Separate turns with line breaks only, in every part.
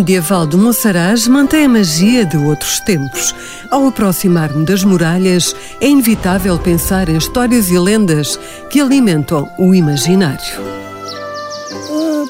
Medieval de Monsaraz mantém a magia de outros tempos. Ao aproximar-me das muralhas, é inevitável pensar em histórias e lendas que alimentam o imaginário.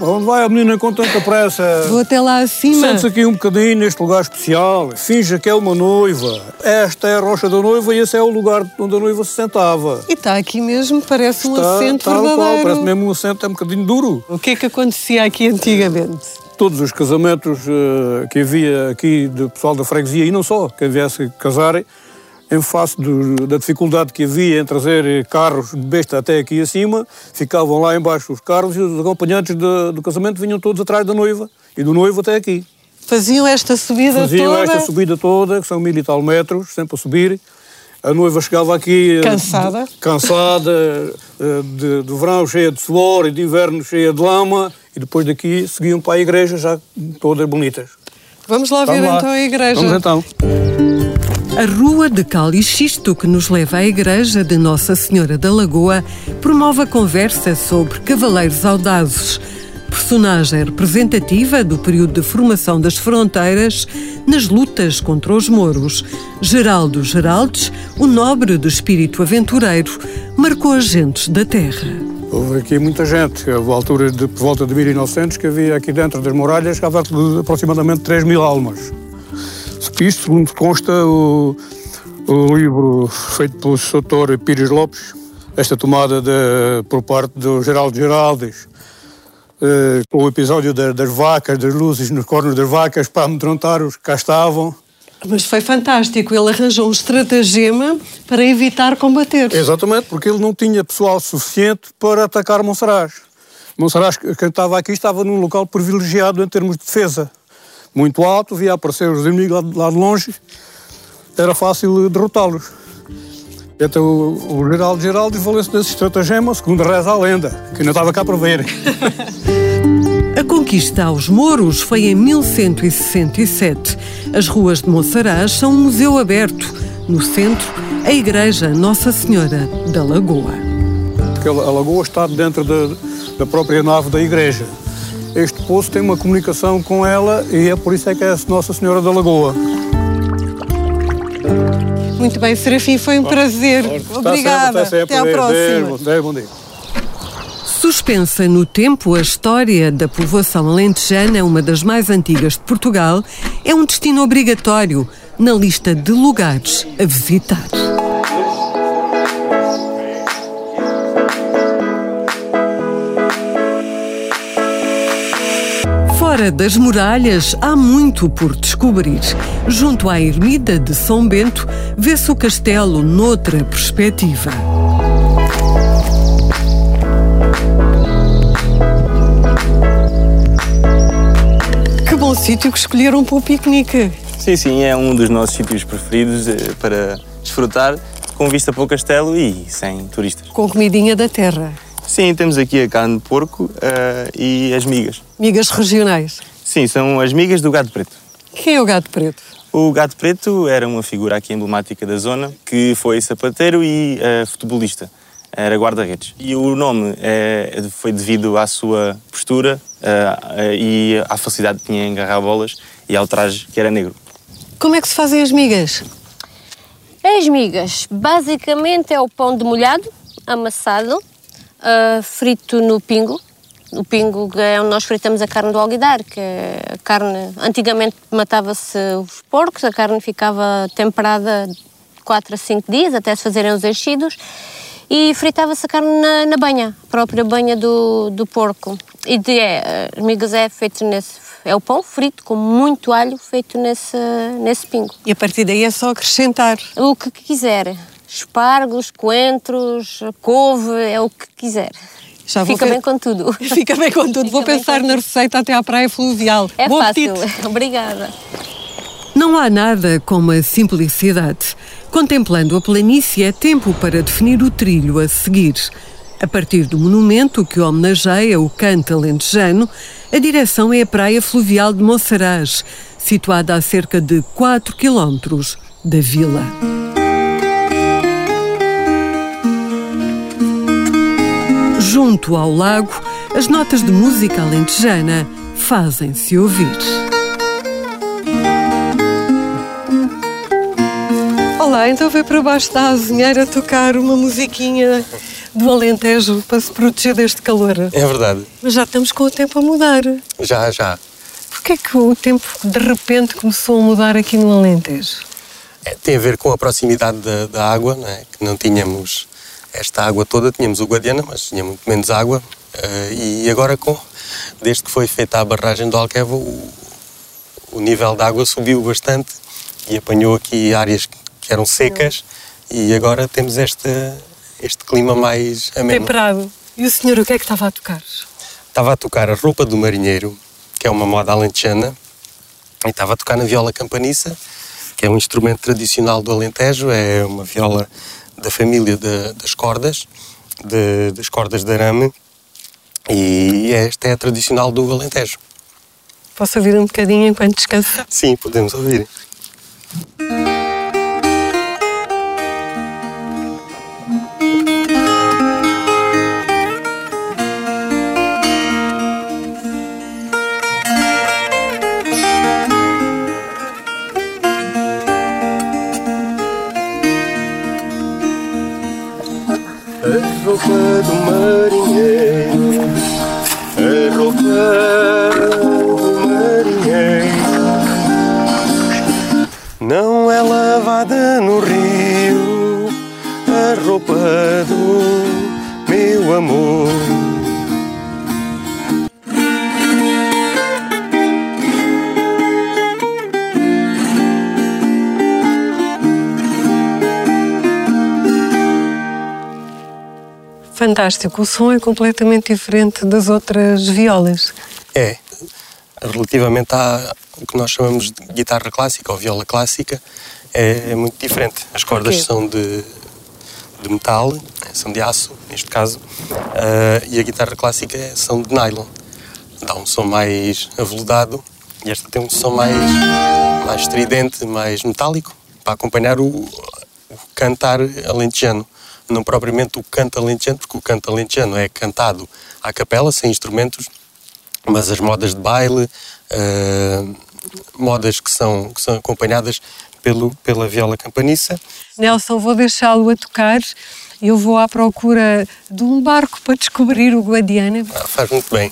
Onde vai a menina com tanta pressa?
Vou até lá acima.
Sente-se aqui um bocadinho neste lugar especial. Finja que é uma noiva. Esta é a rocha da noiva e esse é o lugar onde a noiva se sentava.
E está aqui mesmo, parece um
Está
assento
qual,
verdadeiro.
parece mesmo um assento, é um bocadinho duro.
O que é que acontecia aqui antigamente?
Todos os casamentos eh, que havia aqui de pessoal da freguesia, e não só, que viesse casarem, em face do- da dificuldade que havia em trazer carros de besta até aqui acima, ficavam lá embaixo os carros e os acompanhantes de- do casamento vinham todos atrás da noiva e do noivo até aqui.
Faziam esta subida
Faziam
toda
esta subida toda, que são mil e tal metros, sempre a subir. A noiva chegava aqui... eh,
Cansada.
de- cansada, eh, de, de verão cheia de suor e de inverno cheia de lama. E depois daqui seguiam para a igreja já todas bonitas.
Vamos lá ver
Vamos lá.
então a igreja.
Vamos então.
A Rua de Cal e Xisto, que nos leva à igreja de Nossa Senhora da Lagoa, promove a conversa sobre cavaleiros audazes, personagem representativa do período de formação das fronteiras nas lutas contra os mouros. Geraldo Geraldes, o nobre do espírito aventureiro, marcou as gentes da terra.
Houve aqui muita gente, houve altura de por volta de 1900 que havia aqui dentro das muralhas havia aproximadamente 3 mil almas. Isto, segundo consta, o, o livro feito pelo Sr. Pires Lopes, esta tomada de- por parte do Geraldo Geraldes, eh, com o episódio da- das vacas, das luzes nos cornos das vacas para amedrontar os que cá estavam.
Mas foi fantástico, ele arranjou um estratagema para evitar combater.
Exatamente, porque ele não tinha pessoal suficiente para atacar Monsaraz. Monsaraz, quem estava aqui, estava num local privilegiado em termos de defesa. Muito alto, via aparecer os inimigos lá de- lá de longe, era fácil derrotá-los. Então o, o Geraldo Geraldo valeu-se desse estratagema, segundo reza a lenda, que não estava cá para ver.
A conquista aos Mouros foi em 1167. As ruas de Monsaraz são um museu aberto. No centro, a Igreja Nossa Senhora da Lagoa.
porque a lagoa está dentro da, da própria nave da igreja. Este poço tem uma comunicação com ela e é por isso é que é Nossa Senhora da Lagoa.
Muito bem, Serafim, foi um prazer. Obrigada.
Está sempre,
Até à próxima.
Bom dia, bom dia.
Suspensa no tempo, a história da povoação alentejana, uma das mais antigas de Portugal, é um destino obrigatório na lista de lugares a visitar. Fora das muralhas, há muito por descobrir. Junto à ermida de São Bento, vê-se o castelo noutra perspectiva. Que bom sítio que escolheram para o piquenique.
Sim, sim, é um dos nossos sítios preferidos eh, para desfrutar, com vista para o castelo e sem turistas.
Com comidinha da terra.
Sim, temos aqui a carne de porco eh, e as migas.
Migas regionais.
Sim, são as migas do gado preto.
Quem é o gato preto?
O Gato Preto era uma figura aqui emblemática da zona que foi sapateiro e eh, futebolista. Era guarda-redes. E o nome eh, foi devido à sua postura e à facilidade que tinha em agarrar bolas e ao traje que era negro.
Como é que se fazem as migas?
As migas, basicamente é o pão de molhado, amassado, ah, frito no pingo. O pingo é onde nós fritamos a carne do alguidar, que é a carne... Antigamente matava-se os porcos, a carne ficava temperada 4 a 5 dias, até se fazerem os enchidos, e fritava-se a carne na, na banha, a própria banha do, do porco. E de, é, as migas é feito nesse... É o pão frito com muito alho feito nesse, nesse pingo.
E a partir daí é só acrescentar.
O que quiser. Espargos, coentros, couve, é o que quiser.
Já
Fica
pe-
bem com tudo.
Fica bem com tudo.
Fica
Vou pensar na receita até à praia fluvial.
É
Bom
fácil.
apetite.
Obrigada.
Não há nada como a simplicidade. Contemplando a planície é tempo para definir o trilho a seguir. A partir do monumento que homenageia o canto alentejano, a direção é a Praia Fluvial de Monsaraz, situada a cerca de 4 quilómetros da vila. Junto ao lago, as notas de música alentejana fazem-se ouvir. Olá, então veio para baixo da azinheira tocar uma musiquinha do Alentejo para se proteger deste calor.
É verdade.
Mas já estamos com o tempo a mudar.
Já, já.
Porquê é que o tempo de repente começou a mudar aqui no Alentejo?
É, tem a ver com a proximidade da, da água, não é? que não tínhamos esta água toda, tínhamos o Guadiana, mas tinha muito menos água. Uh, e agora, com, desde que foi feita a barragem do Alqueva, o, o nível da água subiu bastante e apanhou aqui áreas que eram secas e agora temos este, este clima mais ameno.
Temperado. E o senhor o que é que estava a tocar?
Estava a tocar a roupa do marinheiro, que é uma moda alentejana, e estava a tocar na viola campaniça, que é um instrumento tradicional do Alentejo, é uma viola da família de, das cordas, de, das cordas de arame, e esta é a tradicional do Alentejo.
Posso ouvir um bocadinho enquanto descansa?
Sim, podemos ouvir. No rio, a roupa do meu amor.
fantástico. O som é completamente diferente das outras violas.
É. Relativamente ao que nós chamamos de guitarra clássica ou viola clássica, é, é muito diferente. As cordas são de, de metal, né, são de aço, neste caso, uh, e a guitarra clássica são de nylon. Dá um som mais aveludado e esta tem um som mais, mais estridente, mais metálico, para acompanhar o, o cantar alentejano não propriamente o canto alentejano, porque o canto alentejano é cantado à capela, sem instrumentos, mas as modas de baile, uh, modas que são, que são acompanhadas pelo, pela viola campaniça.
Nelson, vou deixá-lo a tocar. Eu vou à procura de um barco para descobrir o Guadiana.
Ah, faz muito bem.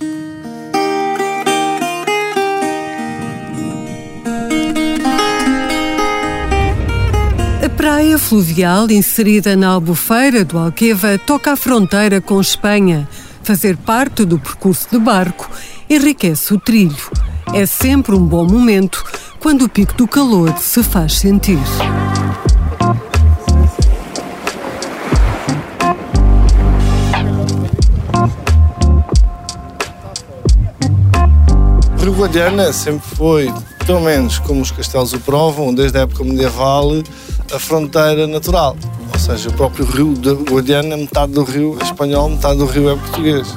praia fluvial inserida na albufeira do Alqueva toca a fronteira com Espanha. Fazer parte do percurso de barco enriquece o trilho. É sempre um bom momento quando o pico do calor se faz sentir.
Guadiana sempre foi, pelo menos como os castelos o provam, desde a época medieval, a fronteira natural. Ou seja, o próprio rio de Guadiana, metade do rio é espanhol, metade do rio é português.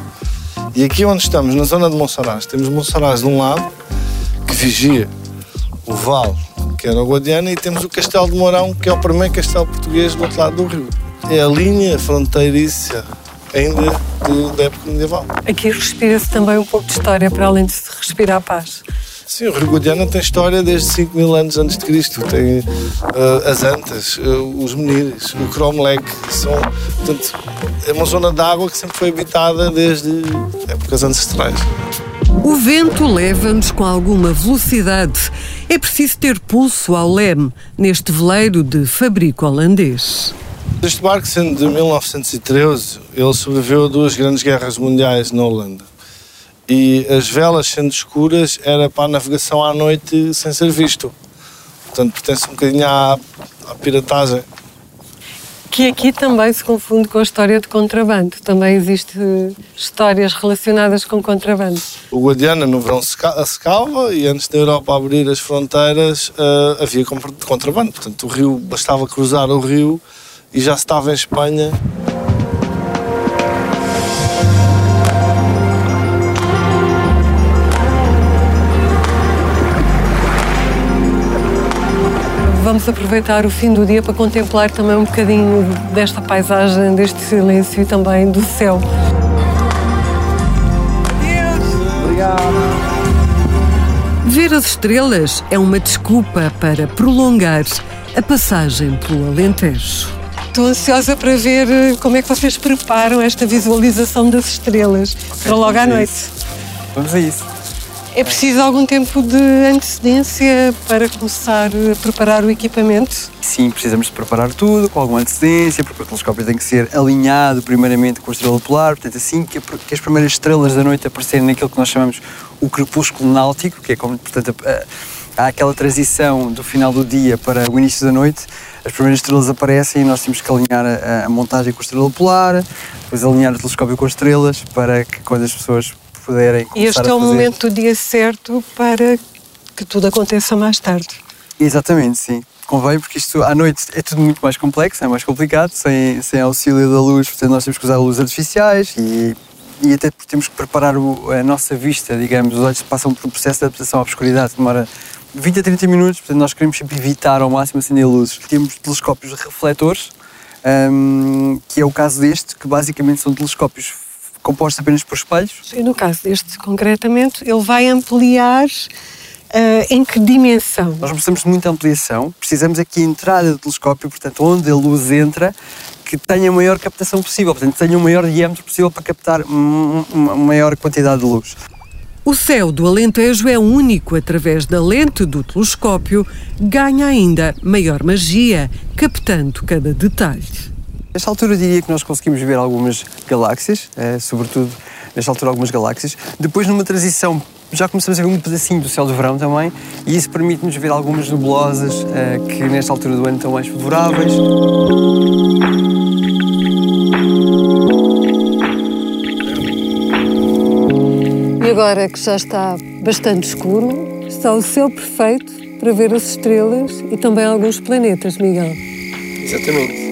E aqui onde estamos, na zona de Monsaraz, temos Monsaraz de um lado, que vigia o vale, que era o Guadiana, e temos o Castelo de Mourão, que é o primeiro castelo português do outro lado do rio. É a linha fronteiriça ainda do, da época medieval.
Aqui respira-se também um pouco de história, para além de se respirar paz.
Sim, o Rio Guadiana tem história desde 5 mil anos antes de Cristo. Tem uh, as Antas, uh, os Menires, o Cromlech. São, portanto, é uma zona de água que sempre foi habitada desde épocas ancestrais.
O vento leva-nos com alguma velocidade. É preciso ter pulso ao leme neste veleiro de fabrico holandês.
Este barco, sendo de 1913, ele sobreviveu a duas grandes guerras mundiais na Holanda e as velas sendo escuras era para a navegação à noite sem ser visto. Portanto, pertence um bocadinho à, à piratagem.
Que aqui também se confunde com a história de contrabando. Também existe histórias relacionadas com contrabando.
O Guadiana no verão secava e antes da Europa abrir as fronteiras uh, havia contrabando. Portanto, o rio, bastava cruzar o rio e já se estava em Espanha
vamos aproveitar o fim do dia para contemplar também um bocadinho desta paisagem, deste silêncio e também do céu.
Adeus! Obrigado!
Ver as estrelas é uma desculpa para prolongar a passagem pelo Alentejo. Estou ansiosa para ver eh, como é que vocês preparam esta visualização das estrelas para logo à noite.
Vamos a isso.
É preciso algum tempo de antecedência para começar a preparar o equipamento?
Sim, precisamos de preparar tudo com alguma antecedência, porque o telescópio tem que ser alinhado primeiramente com a estrela polar, portanto assim que, as primeiras estrelas da noite aparecerem naquilo que nós chamamos o crepúsculo náutico, que é como, portanto, há aquela transição do final do dia para o início da noite, as primeiras estrelas aparecem e nós temos que alinhar a, a montagem com a estrela polar, depois alinhar o telescópio com as estrelas, para que quando as pessoas puderem começar
este é o momento do dia certo para que tudo aconteça mais tarde.
Exatamente, sim. Convém, porque isto à noite é tudo muito mais complexo, é mais complicado, sem, sem auxílio da luz, portanto nós temos que usar luzes artificiais e, e até temos que preparar o, a nossa vista, digamos, os olhos passam por um processo de adaptação à obscuridade, demora 20 a 30 minutos, portanto nós queremos sempre evitar ao máximo acender luzes. Temos telescópios refletores, um, que é o caso deste, que basicamente são telescópios compostos apenas por espelhos.
E no caso deste, concretamente, ele vai ampliar uh, em que dimensão?
Nós precisamos de muita ampliação, precisamos aqui a entrada do telescópio, portanto, onde a luz entra, que tenha a maior captação possível, portanto, tenha o maior diâmetro possível para captar uma maior quantidade de luz.
O céu do Alentejo é único através da lente do telescópio, ganha ainda maior magia, captando cada detalhe.
Nesta altura eu diria que nós conseguimos ver algumas galáxias, eh, sobretudo nesta altura algumas galáxias. Depois numa transição já começamos a ver um pedacinho do céu do verão também e isso permite-nos ver algumas nebulosas eh, que nesta altura do ano estão mais favoráveis.
E agora que já está bastante escuro, está o céu perfeito para ver as estrelas e também alguns planetas, Miguel.
Exatamente.